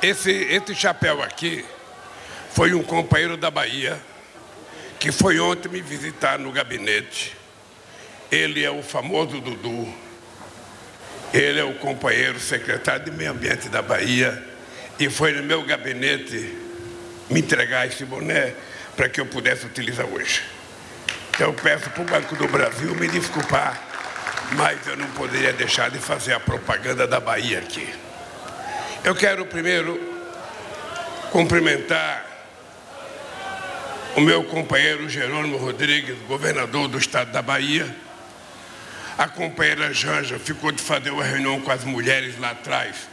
Esse, esse chapéu aqui foi um companheiro da Bahia que foi ontem me visitar no gabinete. Ele é o famoso Dudu. Ele é o companheiro secretário de Meio Ambiente da Bahia e foi no meu gabinete me entregar esse boné para que eu pudesse utilizar hoje. Então eu peço para o Banco do Brasil me desculpar, mas eu não poderia deixar de fazer a propaganda da Bahia aqui. Eu quero primeiro cumprimentar o meu companheiro Jerônimo Rodrigues, governador do estado da Bahia. A companheira Janja ficou de fazer uma reunião com as mulheres lá atrás.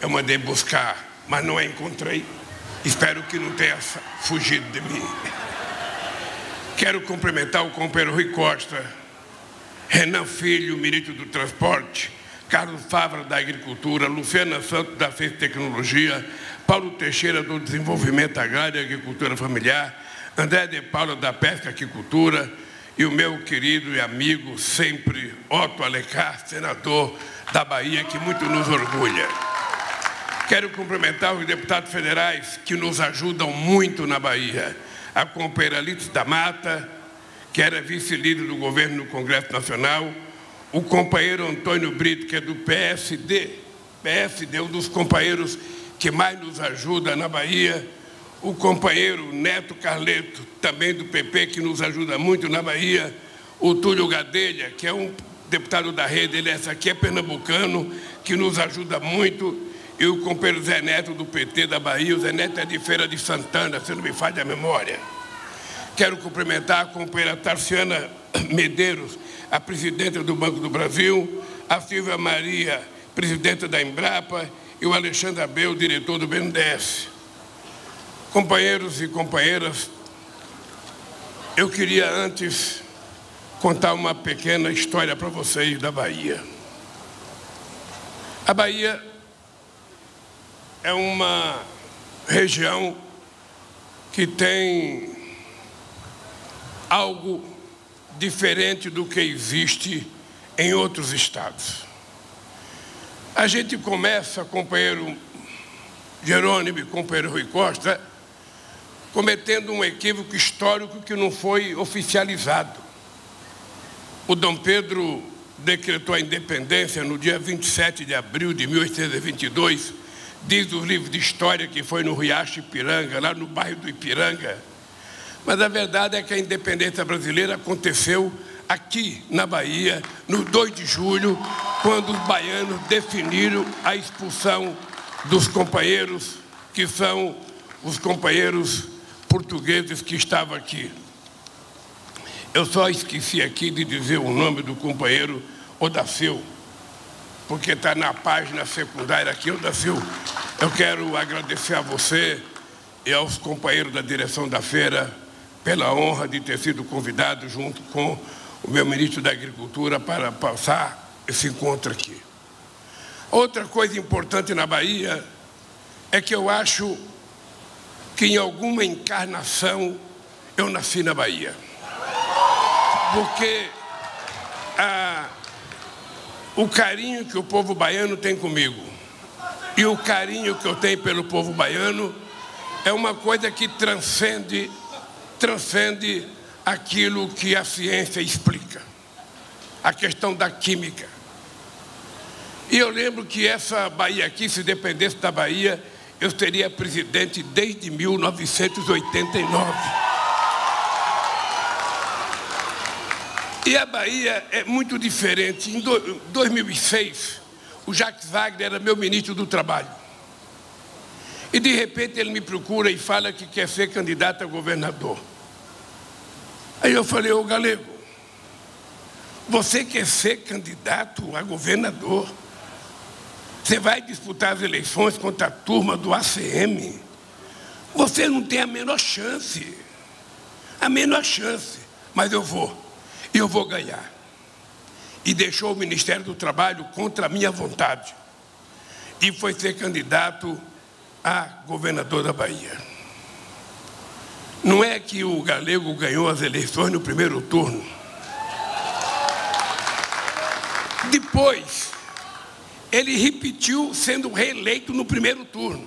Eu mandei buscar, mas não a encontrei. Espero que não tenha fugido de mim. Quero cumprimentar o companheiro Rui Costa, Renan Filho, ministro do Transporte, Carlos Favra, da Agricultura, Luciana Santos, da Ciência e Tecnologia, Paulo Teixeira, do Desenvolvimento Agrário e Agricultura Familiar, André de Paula, da Pesca e Aquicultura, e o meu querido e amigo sempre, Otto Alencar, senador da Bahia, que muito nos orgulha. Quero cumprimentar os deputados federais que nos ajudam muito na Bahia. A companheira Alice da Mata, que era vice-líder do governo no Congresso Nacional, o companheiro Antônio Brito, que é do PSD, PSD, um dos companheiros que mais nos ajuda na Bahia, o companheiro Neto Carleto, também do PP, que nos ajuda muito na Bahia, o Túlio Gadelha, que é um deputado da rede, ele essa aqui é pernambucano, que nos ajuda muito, e o companheiro Zé Neto do PT da Bahia, o Zé Neto é de Feira de Santana, se não me falha a memória. Quero cumprimentar a companheira Tarciana Medeiros, a presidenta do Banco do Brasil, a Silvia Maria, presidenta da Embrapa, e o Alexandre Abel, diretor do BNDES. Companheiros e companheiras, eu queria antes contar uma pequena história para vocês da Bahia. A Bahia é uma região que tem algo diferente do que existe em outros estados. A gente começa, companheiro Jerônimo e companheiro Rui Costa, cometendo um equívoco histórico que não foi oficializado. O Dom Pedro decretou a independência no dia 27 de abril de 1822, diz os livros de história que foi no Riacho Ipiranga, lá no bairro do Ipiranga. Mas a verdade é que a independência brasileira aconteceu aqui na Bahia, no 2 de julho, quando os baianos definiram a expulsão dos companheiros que são os companheiros portugueses que estavam aqui. Eu só esqueci aqui de dizer o nome do companheiro Odaceu, porque está na página secundária aqui, Odaceu. Eu quero agradecer a você e aos companheiros da direção da feira pela honra de ter sido convidado junto com o meu ministro da Agricultura para passar esse encontro aqui. Outra coisa importante na Bahia é que eu acho que em alguma encarnação eu nasci na Bahia. Porque ah, o carinho que o povo baiano tem comigo e o carinho que eu tenho pelo povo baiano é uma coisa que transcende transcende aquilo que a ciência explica, a questão da química. E eu lembro que essa Bahia aqui, se dependesse da Bahia, eu seria presidente desde 1989. E a Bahia é muito diferente. Em 2006, o Jacques Wagner era meu ministro do Trabalho. E de repente ele me procura e fala que quer ser candidato a governador. Aí eu falei, ô Galego, você quer ser candidato a governador? Você vai disputar as eleições contra a turma do ACM? Você não tem a menor chance. A menor chance. Mas eu vou. E eu vou ganhar. E deixou o Ministério do Trabalho contra a minha vontade. E foi ser candidato a governador da Bahia. Não é que o galego ganhou as eleições no primeiro turno. Depois, ele repetiu sendo reeleito no primeiro turno.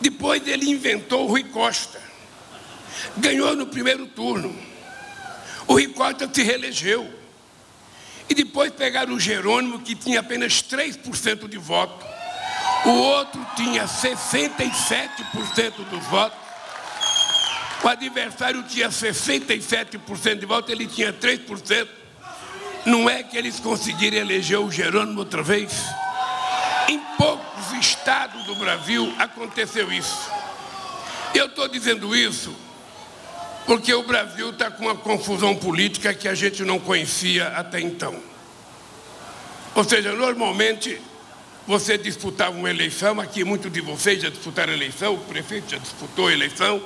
Depois ele inventou o Rui Costa. Ganhou no primeiro turno. O Rui Costa se reelegeu. E depois pegaram o Jerônimo, que tinha apenas 3% de voto. O outro tinha 67% dos votos. O adversário tinha 67% de votos, ele tinha 3%. Não é que eles conseguiram eleger o Jerônimo outra vez? Em poucos estados do Brasil aconteceu isso. Eu estou dizendo isso porque o Brasil está com uma confusão política que a gente não conhecia até então. Ou seja, normalmente você disputava uma eleição, aqui muitos de vocês já disputaram eleição, o prefeito já disputou eleição,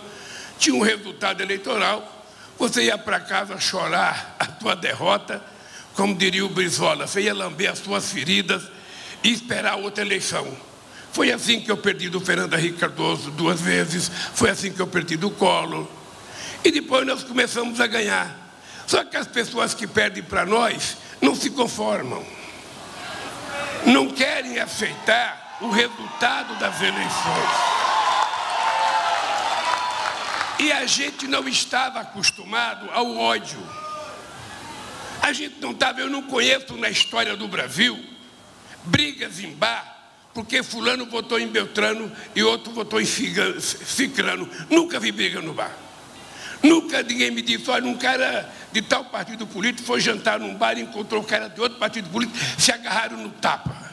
tinha um resultado eleitoral, você ia para casa chorar a tua derrota, como diria o Brizola, você ia lamber as suas feridas e esperar outra eleição. Foi assim que eu perdi do Fernando Henrique Cardoso duas vezes, foi assim que eu perdi do Collor. E depois nós começamos a ganhar. Só que as pessoas que perdem para nós não se conformam. Não querem aceitar o resultado das eleições. E a gente não estava acostumado ao ódio. A gente não estava, eu não conheço na história do Brasil brigas em bar, porque fulano votou em Beltrano e outro votou em Cicrano. Nunca vi briga no bar. Nunca ninguém me disse, olha, um cara de tal partido político foi jantar num bar e encontrou um cara de outro partido político, se agarraram no tapa.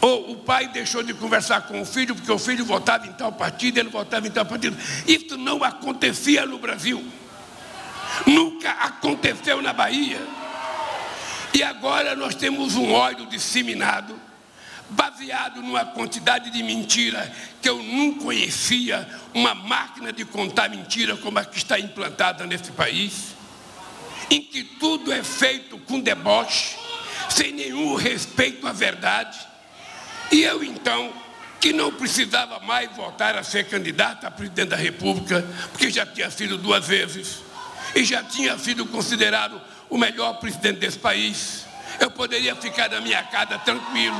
Ou o pai deixou de conversar com o filho porque o filho votava em tal partido, ele votava em tal partido. Isso não acontecia no Brasil. Nunca aconteceu na Bahia. E agora nós temos um ódio disseminado, baseado numa quantidade de mentira que eu não conhecia, uma máquina de contar mentira como a que está implantada nesse país, em que tudo é feito com deboche, sem nenhum respeito à verdade. E eu então, que não precisava mais voltar a ser candidato a presidente da República, porque já tinha sido duas vezes, e já tinha sido considerado o melhor presidente desse país. Eu poderia ficar na minha casa tranquilo,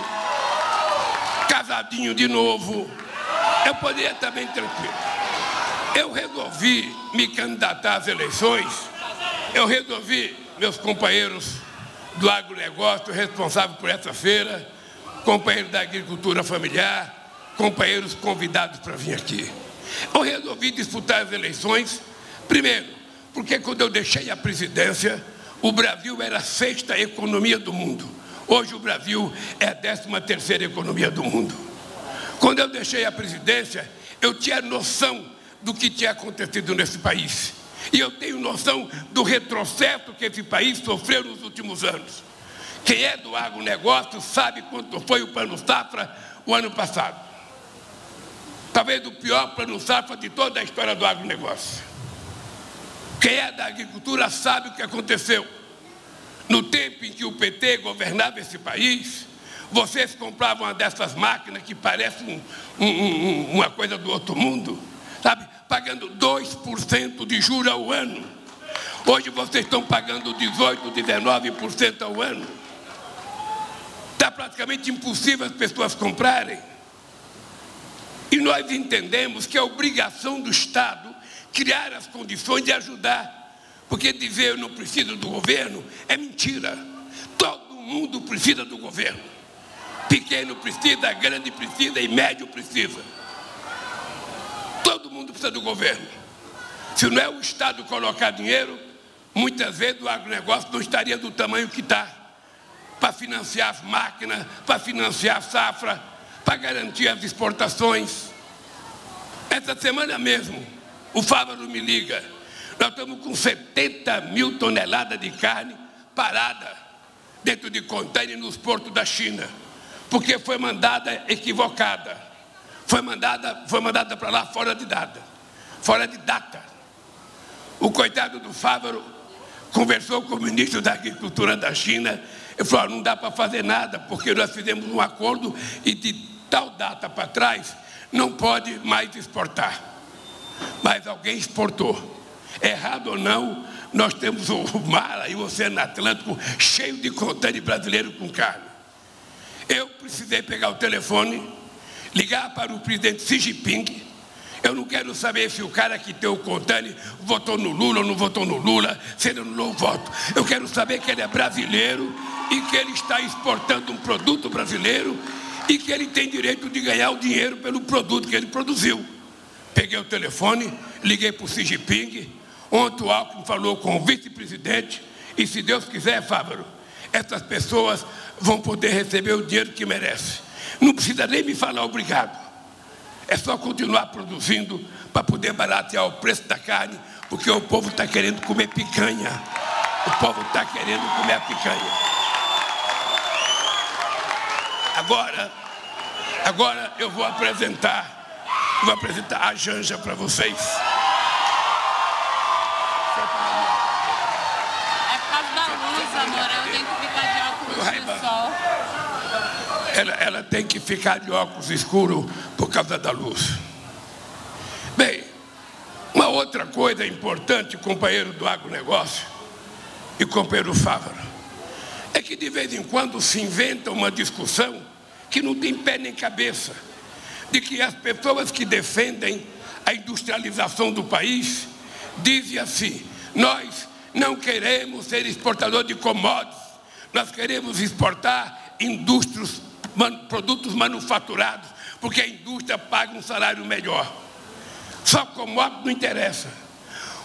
casadinho de novo. Eu poderia estar bem tranquilo. Eu resolvi me candidatar às eleições. Eu resolvi, meus companheiros do agronegócio responsável por essa feira, companheiros da agricultura familiar, companheiros convidados para vir aqui. Eu resolvi disputar as eleições, primeiro, porque quando eu deixei a presidência, o Brasil era a sexta economia do mundo. Hoje o Brasil é a décima terceira economia do mundo. Quando eu deixei a presidência, eu tinha noção do que tinha acontecido nesse país. E eu tenho noção do retrocesso que esse país sofreu nos últimos anos. Quem é do agronegócio sabe quanto foi o plano safra o ano passado. Talvez o pior plano safra de toda a história do agronegócio. Quem é da agricultura sabe o que aconteceu. No tempo em que o PT governava esse país, vocês compravam uma dessas máquinas que parecem um, um, uma coisa do outro mundo, sabe? Pagando 2% de juros ao ano. Hoje vocês estão pagando 18%, 19% ao ano. Está praticamente impossível as pessoas comprarem. E nós entendemos que é obrigação do Estado criar as condições de ajudar. Porque dizer eu não preciso do governo é mentira. Todo mundo precisa do governo. Pequeno precisa, grande precisa e médio precisa. Todo mundo precisa do governo. Se não é o Estado colocar dinheiro, muitas vezes o agronegócio não estaria do tamanho que está. Para financiar as máquinas, para financiar a safra, para garantir as exportações. Essa semana mesmo, o Fávaro me liga. Nós estamos com 70 mil toneladas de carne parada dentro de contêiner nos portos da China, porque foi mandada equivocada. Foi mandada, foi mandada para lá fora de data. Fora de data. O coitado do Fávaro conversou com o ministro da Agricultura da China e falou: não dá para fazer nada, porque nós fizemos um acordo e de tal data para trás não pode mais exportar mas alguém exportou. Errado ou não, nós temos o mar aí, o Oceano Atlântico, cheio de contêiner brasileiro com carne. Eu precisei pegar o telefone, ligar para o presidente Xi Jinping. Eu não quero saber se o cara que tem o Contani votou no Lula ou não votou no Lula, se ele anulou o voto. Eu quero saber que ele é brasileiro e que ele está exportando um produto brasileiro e que ele tem direito de ganhar o dinheiro pelo produto que ele produziu. Peguei o telefone, liguei para o Xi Jinping. Ontem o Alckmin falou com o vice-presidente. E se Deus quiser, Fávaro, essas pessoas vão poder receber o dinheiro que merecem. Não precisa nem me falar obrigado. É só continuar produzindo para poder baratear o preço da carne, porque o povo está querendo comer picanha. O povo está querendo comer a picanha. Agora, agora eu vou apresentar Vou apresentar a Janja para vocês. É por causa da luz, amor. Eu tenho que ficar de óculos no sol. Ela, ela tem que ficar de óculos escuros por causa da luz. Bem, uma outra coisa importante, companheiro do agronegócio e companheiro Fávaro, é que de vez em quando se inventa uma discussão que não tem pé nem cabeça de que as pessoas que defendem a industrialização do país dizem assim: nós não queremos ser exportador de commodities, nós queremos exportar indústrias, produtos manufaturados, porque a indústria paga um salário melhor. Só commodities não interessa.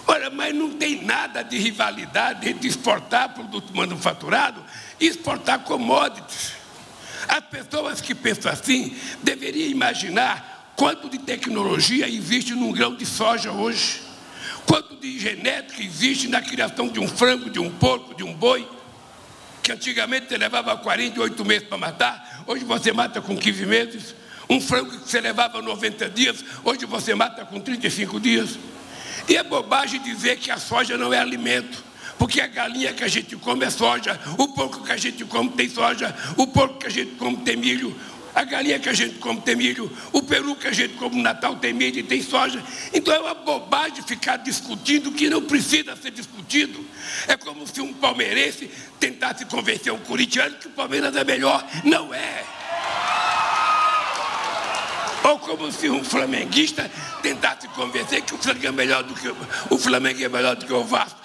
Olha, mas não tem nada de rivalidade entre exportar produto manufaturado e exportar commodities. As pessoas que pensam assim deveriam imaginar quanto de tecnologia existe num grão de soja hoje, quanto de genética existe na criação de um frango, de um porco, de um boi, que antigamente você levava 48 meses para matar, hoje você mata com 15 meses. Um frango que você levava 90 dias, hoje você mata com 35 dias. E é bobagem dizer que a soja não é alimento. Porque a galinha que a gente come é soja, o porco que a gente come tem soja, o porco que a gente come tem milho, a galinha que a gente come tem milho, o peru que a gente come no Natal tem milho e tem soja. Então é uma bobagem ficar discutindo que não precisa ser discutido. É como se um palmeirense tentasse convencer um corintiano que o Palmeiras é melhor. Não é. Ou como se um flamenguista tentasse convencer que o Flamengo é melhor do que o Flamengo é melhor do que o Vasco.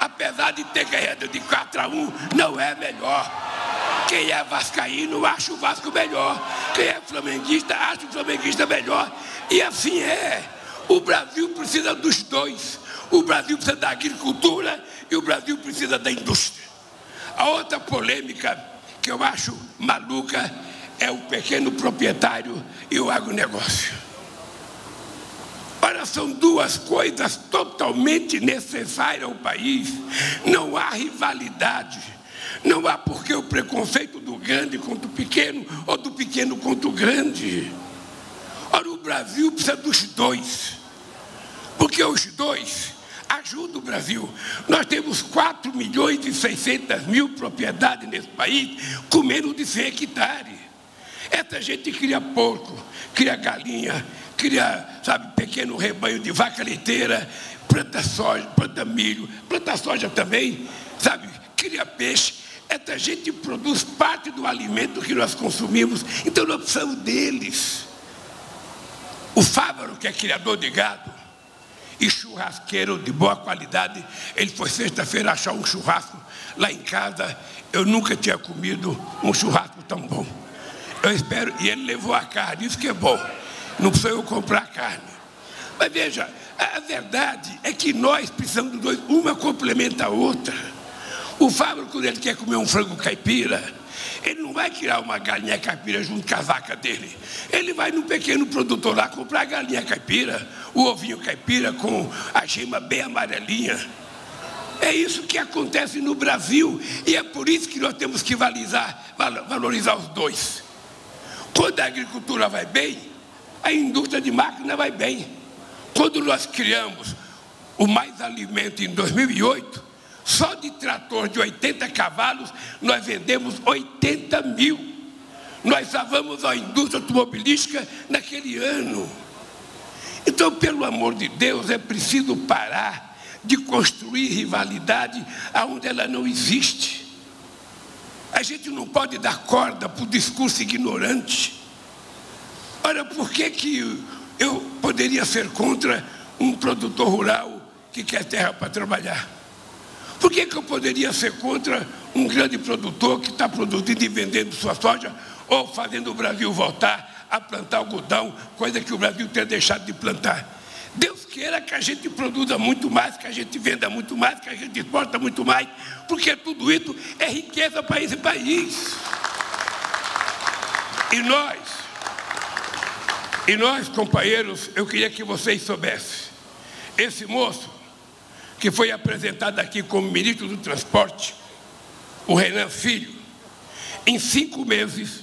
Apesar de ter ganhado de 4 a 1, não é melhor. Quem é vascaíno acha o Vasco melhor. Quem é flamenguista acha o flamenguista melhor. E assim é. O Brasil precisa dos dois. O Brasil precisa da agricultura e o Brasil precisa da indústria. A outra polêmica que eu acho maluca é o pequeno proprietário e o agronegócio. Ora, são duas coisas totalmente necessárias ao país. Não há rivalidade. Não há porque o preconceito do grande contra o pequeno ou do pequeno contra o grande. Ora, o Brasil precisa dos dois. Porque os dois ajudam o Brasil. Nós temos 4 milhões e 600 mil propriedades nesse país com menos de 100 hectares. Essa gente cria porco, cria galinha, cria, sabe, pequeno rebanho de vaca leiteira, planta soja, planta milho, planta soja também, sabe, cria peixe. Essa gente produz parte do alimento que nós consumimos, então nós precisamos deles. O Fávaro, que é criador de gado e churrasqueiro de boa qualidade, ele foi sexta-feira achar um churrasco lá em casa. Eu nunca tinha comido um churrasco tão bom. Eu espero, e ele levou a carne, isso que é bom. Não precisa eu comprar carne. Mas veja, a verdade é que nós precisamos dos dois, uma complementa a outra. O Fábio, quando ele quer comer um frango caipira, ele não vai criar uma galinha caipira junto com a vaca dele. Ele vai no pequeno produtor lá comprar a galinha caipira, o ovinho caipira com a gema bem amarelinha. É isso que acontece no Brasil e é por isso que nós temos que valorizar, valorizar os dois. Quando a agricultura vai bem, a indústria de máquina vai bem. Quando nós criamos o Mais Alimento em 2008, só de trator de 80 cavalos, nós vendemos 80 mil. Nós salvamos a indústria automobilística naquele ano. Então, pelo amor de Deus, é preciso parar de construir rivalidade aonde ela não existe. A gente não pode dar corda para o discurso ignorante. Ora, por que, que eu poderia ser contra um produtor rural que quer terra para trabalhar? Por que, que eu poderia ser contra um grande produtor que está produzindo e vendendo sua soja ou fazendo o Brasil voltar a plantar algodão, coisa que o Brasil tem deixado de plantar? Deus queira que a gente produza muito mais, que a gente venda muito mais, que a gente exporta muito mais, porque tudo isso é riqueza para esse país. E nós, e nós, companheiros, eu queria que vocês soubessem, esse moço que foi apresentado aqui como ministro do Transporte, o Renan Filho, em cinco meses,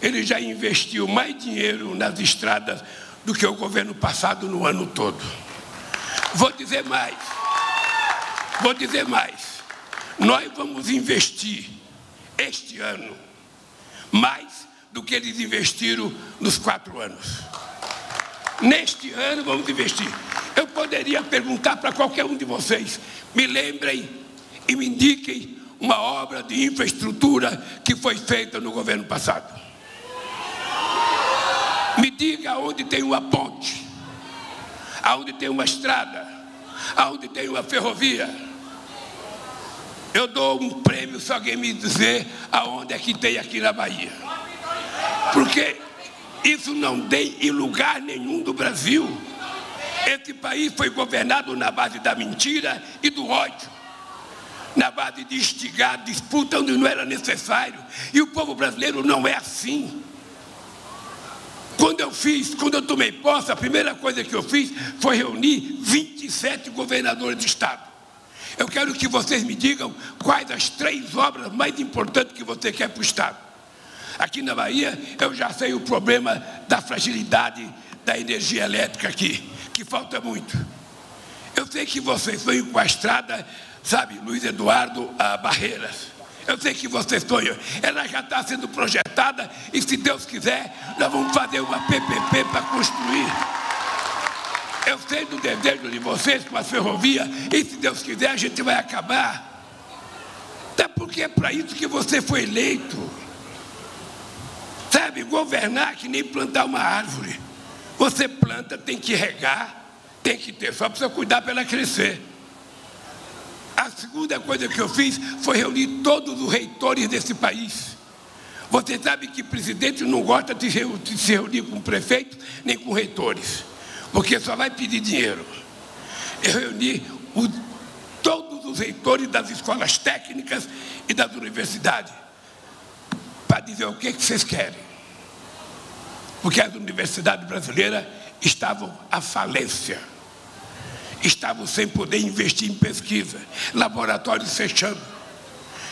ele já investiu mais dinheiro nas estradas do que o governo passado no ano todo. Vou dizer mais. Vou dizer mais. Nós vamos investir este ano mais do que eles investiram nos quatro anos. Neste ano vamos investir. Poderia perguntar para qualquer um de vocês: me lembrem e me indiquem uma obra de infraestrutura que foi feita no governo passado. Me diga onde tem uma ponte, aonde tem uma estrada, aonde tem uma ferrovia. Eu dou um prêmio se alguém me dizer aonde é que tem aqui na Bahia. Porque isso não tem em lugar nenhum do Brasil. Esse país foi governado na base da mentira e do ódio. Na base de instigar disputa onde não era necessário. E o povo brasileiro não é assim. Quando eu fiz, quando eu tomei posse, a primeira coisa que eu fiz foi reunir 27 governadores de estado. Eu quero que vocês me digam quais as três obras mais importantes que você quer para o estado. Aqui na Bahia, eu já sei o problema da fragilidade da energia elétrica aqui, que falta muito. Eu sei que vocês vêm com a estrada, sabe, Luiz Eduardo a Barreiras. Eu sei que vocês sonham. Ela já está sendo projetada e, se Deus quiser, nós vamos fazer uma PPP para construir. Eu sei do desejo de vocês com a ferrovia e, se Deus quiser, a gente vai acabar. Até porque é para isso que você foi eleito. Sabe, governar que nem plantar uma árvore. Você planta, tem que regar, tem que ter, só precisa cuidar para ela crescer. A segunda coisa que eu fiz foi reunir todos os reitores desse país. Você sabe que presidente não gosta de se reunir com prefeitos nem com reitores, porque só vai pedir dinheiro. Eu reuni todos os reitores das escolas técnicas e das universidades para dizer o que, que vocês querem. Porque as universidades brasileiras estavam à falência estavam sem poder investir em pesquisa, laboratórios fechando.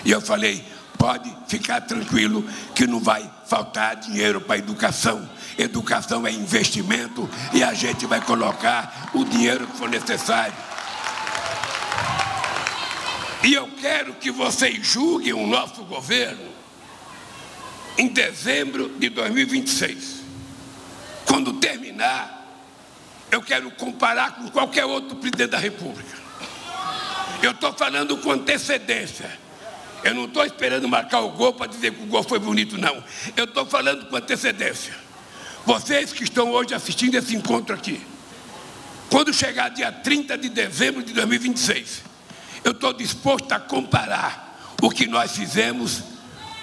E eu falei: pode ficar tranquilo que não vai faltar dinheiro para educação. Educação é investimento e a gente vai colocar o dinheiro que for necessário. E eu quero que vocês julguem o nosso governo em dezembro de 2026. Quando terminar eu quero comparar com qualquer outro presidente da República. Eu estou falando com antecedência. Eu não estou esperando marcar o gol para dizer que o gol foi bonito, não. Eu estou falando com antecedência. Vocês que estão hoje assistindo esse encontro aqui, quando chegar dia 30 de dezembro de 2026, eu estou disposto a comparar o que nós fizemos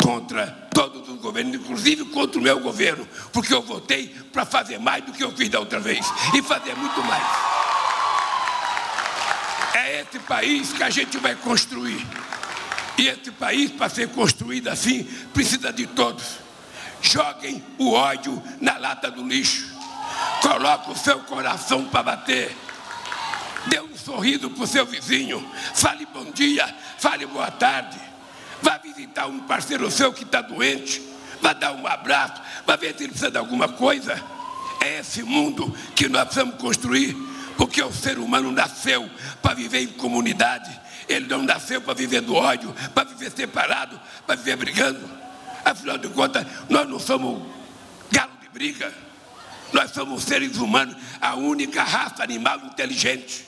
contra todos os governos, inclusive contra o meu governo, porque eu votei para fazer mais do que eu fiz da outra vez e fazer muito mais. É esse país que a gente vai construir. E esse país, para ser construído assim, precisa de todos. Joguem o ódio na lata do lixo. Coloque o seu coração para bater. Dê um sorriso para o seu vizinho. Fale bom dia, fale boa tarde. Vá visitar um parceiro seu que está doente, vá dar um abraço, vá ver se ele precisa de alguma coisa. É esse mundo que nós precisamos construir, porque o ser humano nasceu para viver em comunidade. Ele não nasceu para viver do ódio, para viver separado, para viver brigando. Afinal de contas, nós não somos galo de briga. Nós somos seres humanos, a única raça animal inteligente.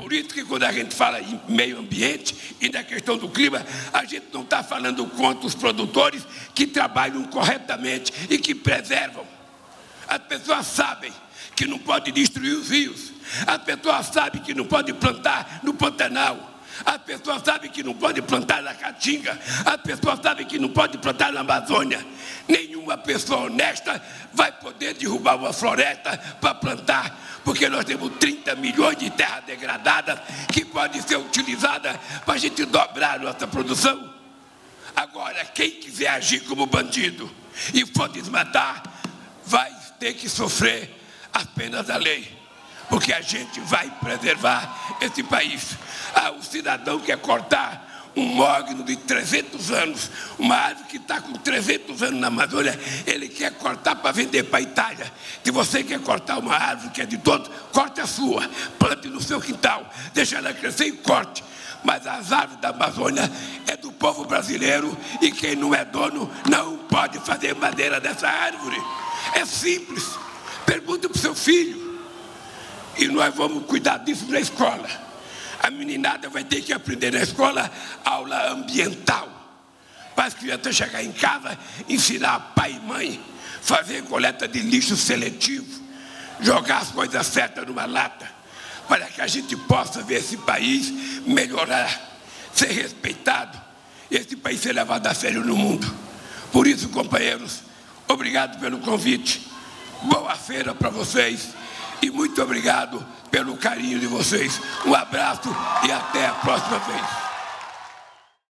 Por isso que quando a gente fala em meio ambiente e na questão do clima, a gente não está falando contra os produtores que trabalham corretamente e que preservam. As pessoas sabem que não pode destruir os rios. As pessoas sabem que não pode plantar no Pantanal. As pessoas sabem que não pode plantar na Caatinga. As pessoas sabem que não pode plantar na Amazônia. Nenhuma pessoa honesta vai poder derrubar uma floresta para plantar, porque nós temos 30 milhões de terras degradadas que podem ser utilizadas para a gente dobrar nossa produção. Agora, quem quiser agir como bandido e for desmatar, vai ter que sofrer as penas da lei porque a gente vai preservar esse país. Ah, o cidadão quer cortar um mogno de 300 anos, uma árvore que está com 300 anos na Amazônia, ele quer cortar para vender para a Itália. Se você quer cortar uma árvore que é de todos, corte a sua, plante no seu quintal, deixe ela crescer e corte. Mas as árvores da Amazônia é do povo brasileiro e quem não é dono não pode fazer madeira dessa árvore. É simples. Pergunta para o seu filho. E nós vamos cuidar disso na escola. A meninada vai ter que aprender na escola aula ambiental. Para as crianças chegar em casa, ensinar pai e mãe, fazer coleta de lixo seletivo, jogar as coisas certas numa lata, para que a gente possa ver esse país melhorar, ser respeitado, esse país ser levado a sério no mundo. Por isso, companheiros, obrigado pelo convite. Boa feira para vocês e muito obrigado pelo carinho de vocês. Um abraço e até a próxima vez.